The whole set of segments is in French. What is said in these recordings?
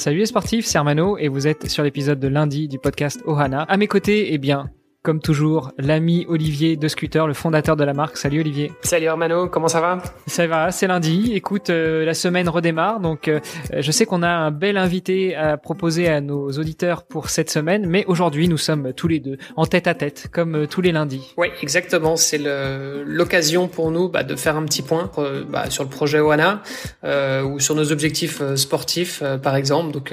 Salut les sportifs, c'est Armano et vous êtes sur l'épisode de lundi du podcast Ohana. À mes côtés, eh bien, comme toujours, l'ami Olivier de Scooter, le fondateur de la marque. Salut Olivier. Salut Hermano, comment ça va? Ça va, c'est lundi. Écoute, euh, la semaine redémarre, donc euh, je sais qu'on a un bel invité à proposer à nos auditeurs pour cette semaine, mais aujourd'hui nous sommes tous les deux en tête à tête, comme euh, tous les lundis. Oui, exactement. C'est l'occasion pour nous bah, de faire un petit point bah, sur le projet Oana ou sur nos objectifs sportifs, par exemple. Donc,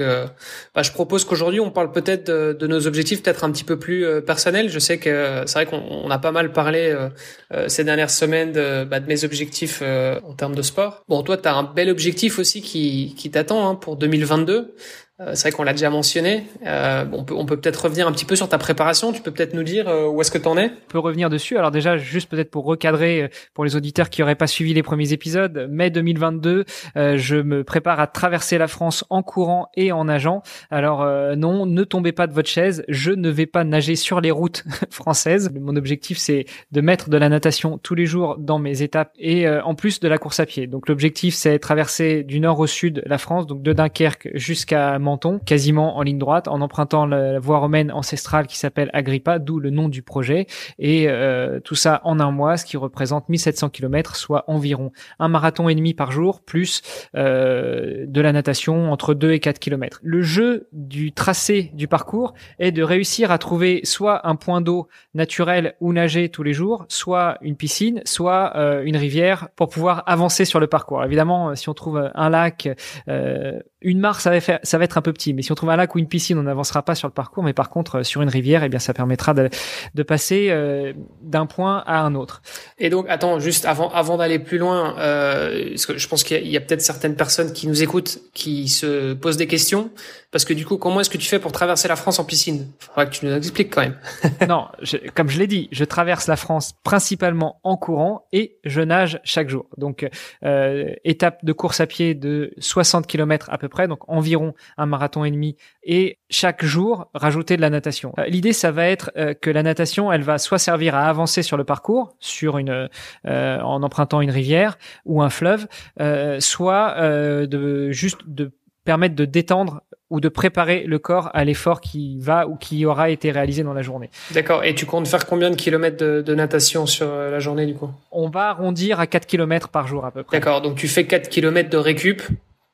bah, je propose qu'aujourd'hui on parle peut-être de, de, nos objectifs, peut-être un petit peu plus personnels je sais que c'est vrai qu'on a pas mal parlé euh, euh, ces dernières semaines de, bah, mes objectifs euh, en termes de sport. Bon, toi, tu as un bel objectif aussi qui, qui t'attend hein, pour 2022. Euh, c'est vrai qu'on l'a déjà mentionné. Euh, on peut, on peut peut-être revenir un petit peu sur ta préparation. Tu peux peut-être nous dire euh, où est-ce que tu en es? On peut revenir dessus. Alors déjà, juste peut-être pour recadrer euh, pour les auditeurs qui n'auraient pas suivi les premiers épisodes, mai 2022, je me prépare à traverser la France en courant et en nageant. Alors non, ne tombez pas de votre chaise. Je ne vais pas nager sur les routes françaises. Mon objectif, c'est de mettre de la natation tous les jours dans mes étapes et en plus de la course à pied. Donc l'objectif, c'est traverser du nord au sud la France, donc de Dunkerque jusqu'à Quasiment en ligne droite, en empruntant la voie romaine ancestrale qui s'appelle Agrippa, d'où le nom du projet. Et euh, tout ça en un mois, ce qui représente 1700 km, soit environ un marathon et demi par jour, plus euh, de la natation entre 2 et 4 km. Le jeu du tracé du parcours est de réussir à trouver soit un point d'eau naturel où nager tous les jours, soit une piscine, soit euh, une rivière pour pouvoir avancer sur le parcours. Évidemment, si on trouve un lac, une mare, ça va, faire, ça va être un peu petit, mais si on trouve un lac ou une piscine, on n'avancera pas sur le parcours. Mais par contre, euh, sur une rivière, eh bien, ça permettra de, de passer euh, d'un point à un autre. Et donc, attends, juste avant, avant d'aller plus loin, euh, parce que je pense qu'il y a, a peut-être certaines personnes qui nous écoutent qui se posent des questions. Parce que du coup, comment est-ce que tu fais pour traverser la France en piscine? Faudra que tu nous expliques quand même. non, comme je l'ai dit, je traverse la France principalement en courant et je nage chaque jour. Donc, euh, étape de course à pied de 60 km à peu près, donc environ un marathon et demi, et chaque jour rajouter de la natation. Euh, l'idée, ça va être euh, que la natation, elle va soit servir à avancer sur le parcours, sur une, euh, en empruntant une rivière ou un fleuve, soit de juste de permettre de détendre ou de préparer le corps à l'effort qui va ou qui aura été réalisé dans la journée. D'accord. Et tu comptes faire combien de kilomètres de, natation sur la journée du coup? On va arrondir à 4 kilomètres par jour à peu près. D'accord. Donc tu fais 4 kilomètres de récup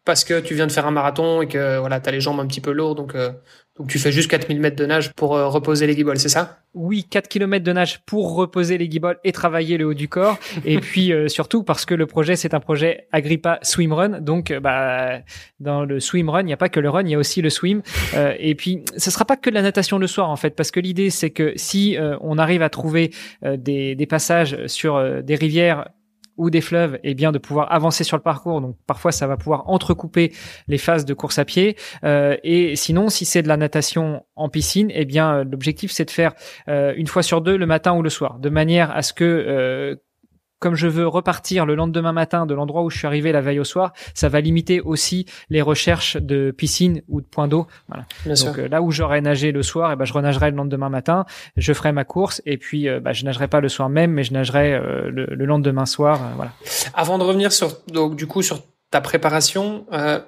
parce que tu viens de faire un marathon et que voilà, tu as les jambes un petit peu lourdes donc euh, donc tu fais juste 4000 mètres de nage pour euh, reposer les guibolles, c'est ça? Oui, 4 km de nage pour reposer les guibolles et travailler le haut du corps. et puis euh, surtout parce que le projet, c'est un projet Agrippa Swimrun. Donc euh, bah, dans le swimrun, il n'y a pas que le run, il y a aussi le swim. et puis, ce sera pas que de la natation le soir en fait, parce que l'idée, c'est que si on arrive à trouver des, des passages sur des rivières ou des fleuves, et eh bien de pouvoir avancer sur le parcours. Donc parfois ça va pouvoir entrecouper les phases de course à pied. Euh, et sinon, si c'est de la natation en piscine, eh bien l'objectif c'est de faire euh, une fois sur deux le matin ou le soir, de manière à ce que euh, comme je veux repartir le lendemain matin de l'endroit où je suis arrivé la veille au soir, ça va limiter aussi les recherches de piscine ou de points d'eau. Voilà. Donc euh, là où j'aurais nagé le soir, et eh ben je renagerai le lendemain matin, je ferai ma course et puis euh, bah, je nagerai pas le soir même, mais je nagerai euh, le, le, lendemain soir. voilà. Avant de revenir sur donc du coup sur ta préparation,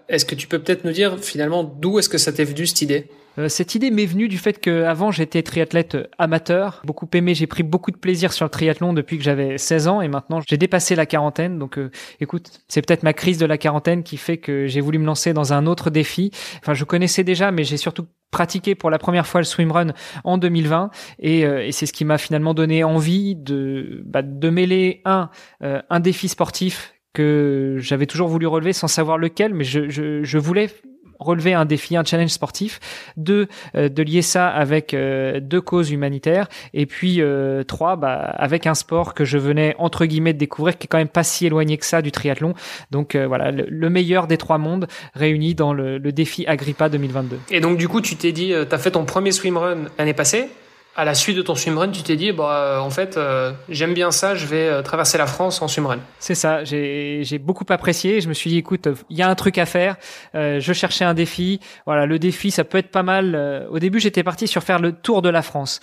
est-ce que tu peux peut-être nous dire finalement d'où est-ce que ça t'est venu cette idée? Euh, cette idée m'est venue du fait que avant j'étais triathlète amateur, beaucoup aimé, j'ai pris beaucoup de plaisir sur le triathlon depuis que j'avais 16 ans et maintenant j'ai dépassé la quarantaine. Donc euh, écoute, c'est peut-être ma crise de la quarantaine qui fait que j'ai voulu me lancer dans un autre défi. Enfin, je connaissais déjà, mais j'ai surtout pratiqué pour la première fois le swimrun en 2020 et, euh, et c'est ce qui m'a finalement donné envie de bah, de mêler un un défi sportif que j'avais toujours voulu relever sans savoir lequel, mais je, je, je voulais relever un défi, un challenge sportif. Deux, de lier ça avec deux causes humanitaires. Et puis trois, bah, avec un sport que je venais entre guillemets de découvrir, qui est quand même pas si éloigné que ça du triathlon. Donc voilà, le, meilleur des trois mondes réunis dans le, le défi Agrippa 2022. Et donc du coup, tu t'es dit, tu as fait ton premier swimrun l'année passée à la suite de ton swimrun, tu t'es dit, bah, euh, en fait, euh, j'aime bien ça, je vais euh, traverser la France en swimrun. C'est ça, j'ai beaucoup apprécié. Je me suis dit, écoute, il y a un truc à faire. je cherchais un défi. Voilà, le défi, ça peut être pas mal. Au début, j'étais parti sur faire le tour de la France.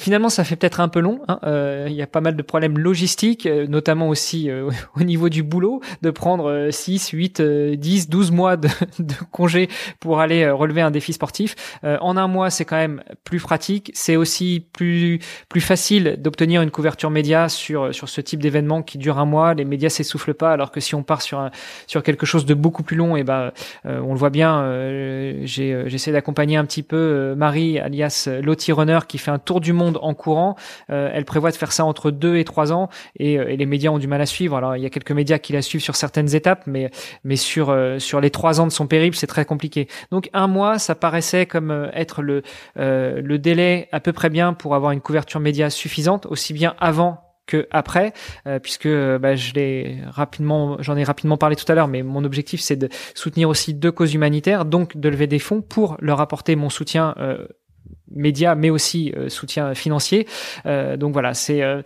Finalement, ça fait peut-être un peu long. Hein. Euh, il y a pas mal de problèmes logistiques, euh, notamment aussi euh, au niveau du boulot, de prendre 6, 8, 10, 12 mois de, de congé pour aller relever un défi sportif. en un mois, c'est quand même plus pratique. C'est aussi plus plus facile d'obtenir une couverture média sur sur ce type d'événement qui dure un mois. Les médias s'essoufflent pas, alors que si on part sur un, sur quelque chose de beaucoup plus long, et eh ben on le voit bien. j'essaie d'accompagner un petit peu Marie, alias Lottie Runner, qui fait un tour du monde en courant. Euh, elle prévoit de faire ça entre deux et trois ans et, euh, et, les médias ont du mal à suivre. Alors il y a quelques médias qui la suivent sur certaines étapes, mais euh, sur les trois ans de son périple, c'est très compliqué. Donc un mois, ça paraissait comme être le délai à peu près bien pour avoir une couverture média suffisante, aussi bien avant que après, puisque bah, j'en ai rapidement parlé tout à l'heure, mais mon objectif c'est de soutenir aussi deux causes humanitaires, donc de lever des fonds pour leur apporter mon soutien médias, mais aussi euh, soutien financier. Euh, donc voilà, c'est euh,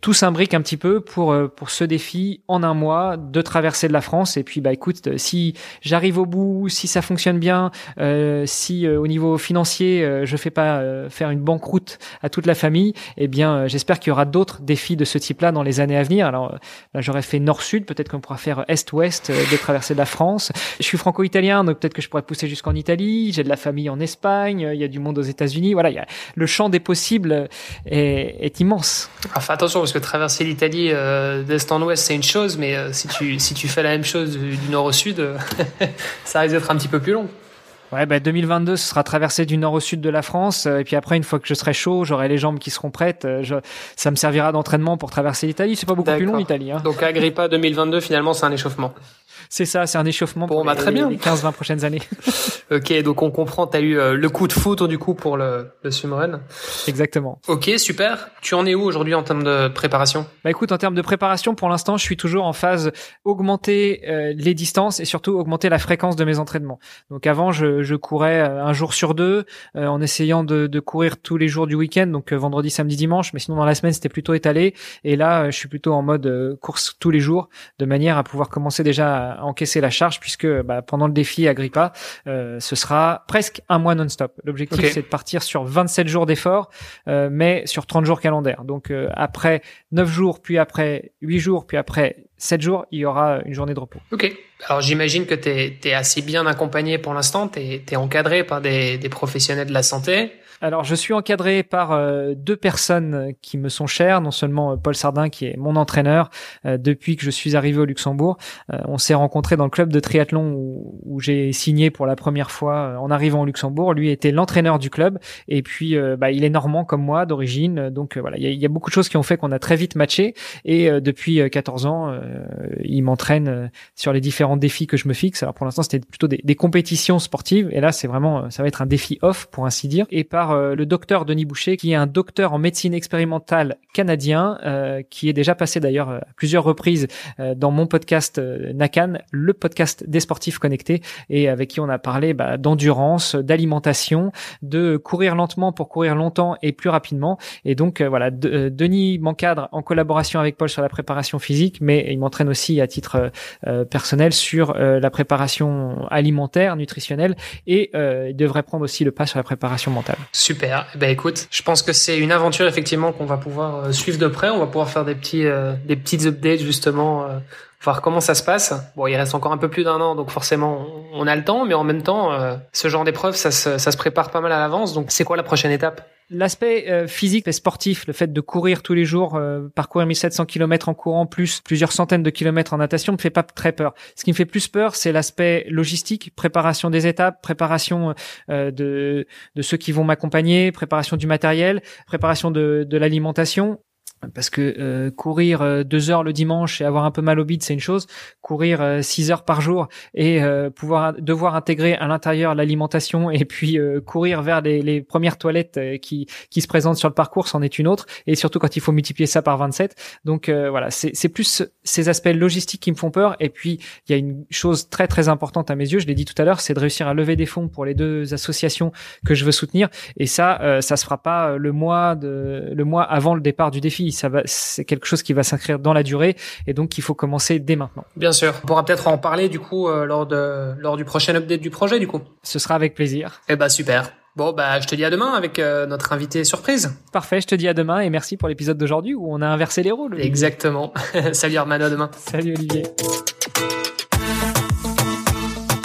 tout s'imbrique un petit peu pour pour ce défi en un mois de traverser de la France. Et puis bah écoute, si j'arrive au bout, si ça fonctionne bien, si au niveau financier je fais pas faire une banqueroute à toute la famille, eh bien j'espère qu'il y aura d'autres défis de ce type-là dans les années à venir. Alors j'aurais fait nord-sud, peut-être qu'on pourra faire est-ouest de traverser de la France. Je suis franco-italien, donc peut-être que je pourrais pousser jusqu'en Italie. J'ai de la famille en Espagne, il y a du monde aux États unis Voilà, y a, le champ des possibles est, est immense. Enfin, attention, parce que traverser l'Italie euh, d'est en ouest, c'est une chose, mais euh, si, tu, si tu fais la même chose du, nord au sud, euh, ça risque d'être un petit peu plus long. Ouais, bah 2022, ce sera traversé du nord au sud de la France. Et puis après, une fois que je serai chaud, j'aurai les jambes qui seront prêtes. Je, ça me servira d'entraînement pour traverser l'Italie. C'est pas beaucoup plus long, l'Italie. Hein. Donc Agrippa 2022, finalement, c'est un échauffement. C'est ça, c'est un échauffement pour bah, très bien. les 15-20 prochaines années. ok, donc on comprend, tu as eu euh, le coup de foudre du coup pour le, le swimrun. Exactement. Ok, super. Tu en es où aujourd'hui en termes de préparation? Bah écoute, en termes de préparation, pour l'instant, je suis toujours en phase augmenter euh, les distances et surtout augmenter la fréquence de mes entraînements. Donc avant, je, je courais euh, un jour sur deux en essayant de, de, courir tous les jours du week-end, donc vendredi, samedi, dimanche. Mais sinon, dans la semaine, c'était plutôt étalé. Et là, je suis plutôt en mode course tous les jours, de manière à pouvoir commencer déjà à encaisser la charge puisque bah, pendant le défi Agrippa, euh, ce sera presque un mois non-stop. L'objectif c'est de partir sur 27 jours d'effort, euh, mais sur 30 jours calendaires. Donc euh, après 9 jours, puis après 8 jours, puis après 7 jours, il y aura une journée de repos. Ok. Alors j'imagine que tu es, assez bien accompagné pour l'instant, tu es, encadré par des, des professionnels de la santé. Alors, je suis encadré par euh, deux personnes qui me sont chères, non seulement euh, Paul Sardin, qui est mon entraîneur euh, depuis que je suis arrivé au Luxembourg. on s'est rencontré dans le club de triathlon où, j'ai signé pour la première fois en arrivant au Luxembourg. Lui était l'entraîneur du club, et puis bah, il est normand comme moi d'origine, donc voilà, il y a, beaucoup de choses qui ont fait qu'on a très vite matché. Et depuis 14 ans, il m'entraîne sur les différents défis que je me fixe. Alors pour l'instant, c'était plutôt des, des compétitions sportives, et là, c'est vraiment, ça va être un défi off pour ainsi dire. Et par euh, le docteur Denis Boucher, qui est un docteur en médecine expérimentale canadien, euh, qui est déjà passé d'ailleurs à plusieurs reprises euh, dans mon podcast Nakan, le podcast des sportifs connectés, et avec qui on a parlé bah, d'endurance, d'alimentation, de courir lentement pour courir longtemps et plus rapidement. Et donc voilà, Denis m'encadre en collaboration avec Paul sur la préparation physique, mais il m'entraîne aussi à titre personnel sur la préparation alimentaire, nutritionnelle, et il devrait prendre aussi le pas sur la préparation mentale. Super. Eh ben écoute, je pense que c'est une aventure effectivement qu'on va pouvoir euh, suivre de près. On va pouvoir faire des petits euh, des petites updates justement, euh, voir comment ça se passe. Bon, il reste encore un peu plus d'un an, donc forcément on a le temps, mais en même temps, ce genre d'épreuve, ça se, ça se prépare pas mal à l'avance. Donc c'est quoi la prochaine étape? L'aspect euh, physique et sportif, le fait de courir tous les jours, euh, parcourir 1700 km en courant, plus plusieurs centaines de kilomètres en natation, me fait pas très peur. Ce qui me fait plus peur, c'est l'aspect logistique, préparation des étapes, préparation euh, de, ceux qui vont m'accompagner, préparation du matériel, préparation de l'alimentation parce que euh, courir euh, deux heures le dimanche et avoir un peu mal au bide c'est une chose. Courir euh, six heures par jour et pouvoir devoir intégrer à l'intérieur l'alimentation et puis courir vers les, les premières toilettes qui qui se présentent sur le parcours c'en est une autre. Et surtout quand il faut multiplier ça par 27 donc voilà c'est c'est plus ces aspects logistiques qui me font peur. Et puis il y a une chose très très importante à mes yeux. Je l'ai dit tout à l'heure c'est de réussir à lever des fonds pour les deux associations que je veux soutenir. Et ça ça se fera pas le mois de le mois avant le départ du défi ça va, c'est quelque chose qui va s'inscrire dans la durée et donc il faut commencer dès maintenant. Bien sûr. On pourra peut-être en parler du coup euh, lors de lors du prochain update du projet du coup. Ce sera avec plaisir. Eh bah super. Bon bah je te dis à demain avec euh, notre invité surprise. Parfait, je te dis à demain et merci pour l'épisode d'aujourd'hui où on a inversé les rôles. Exactement. Salut Armano, à demain. Salut Olivier.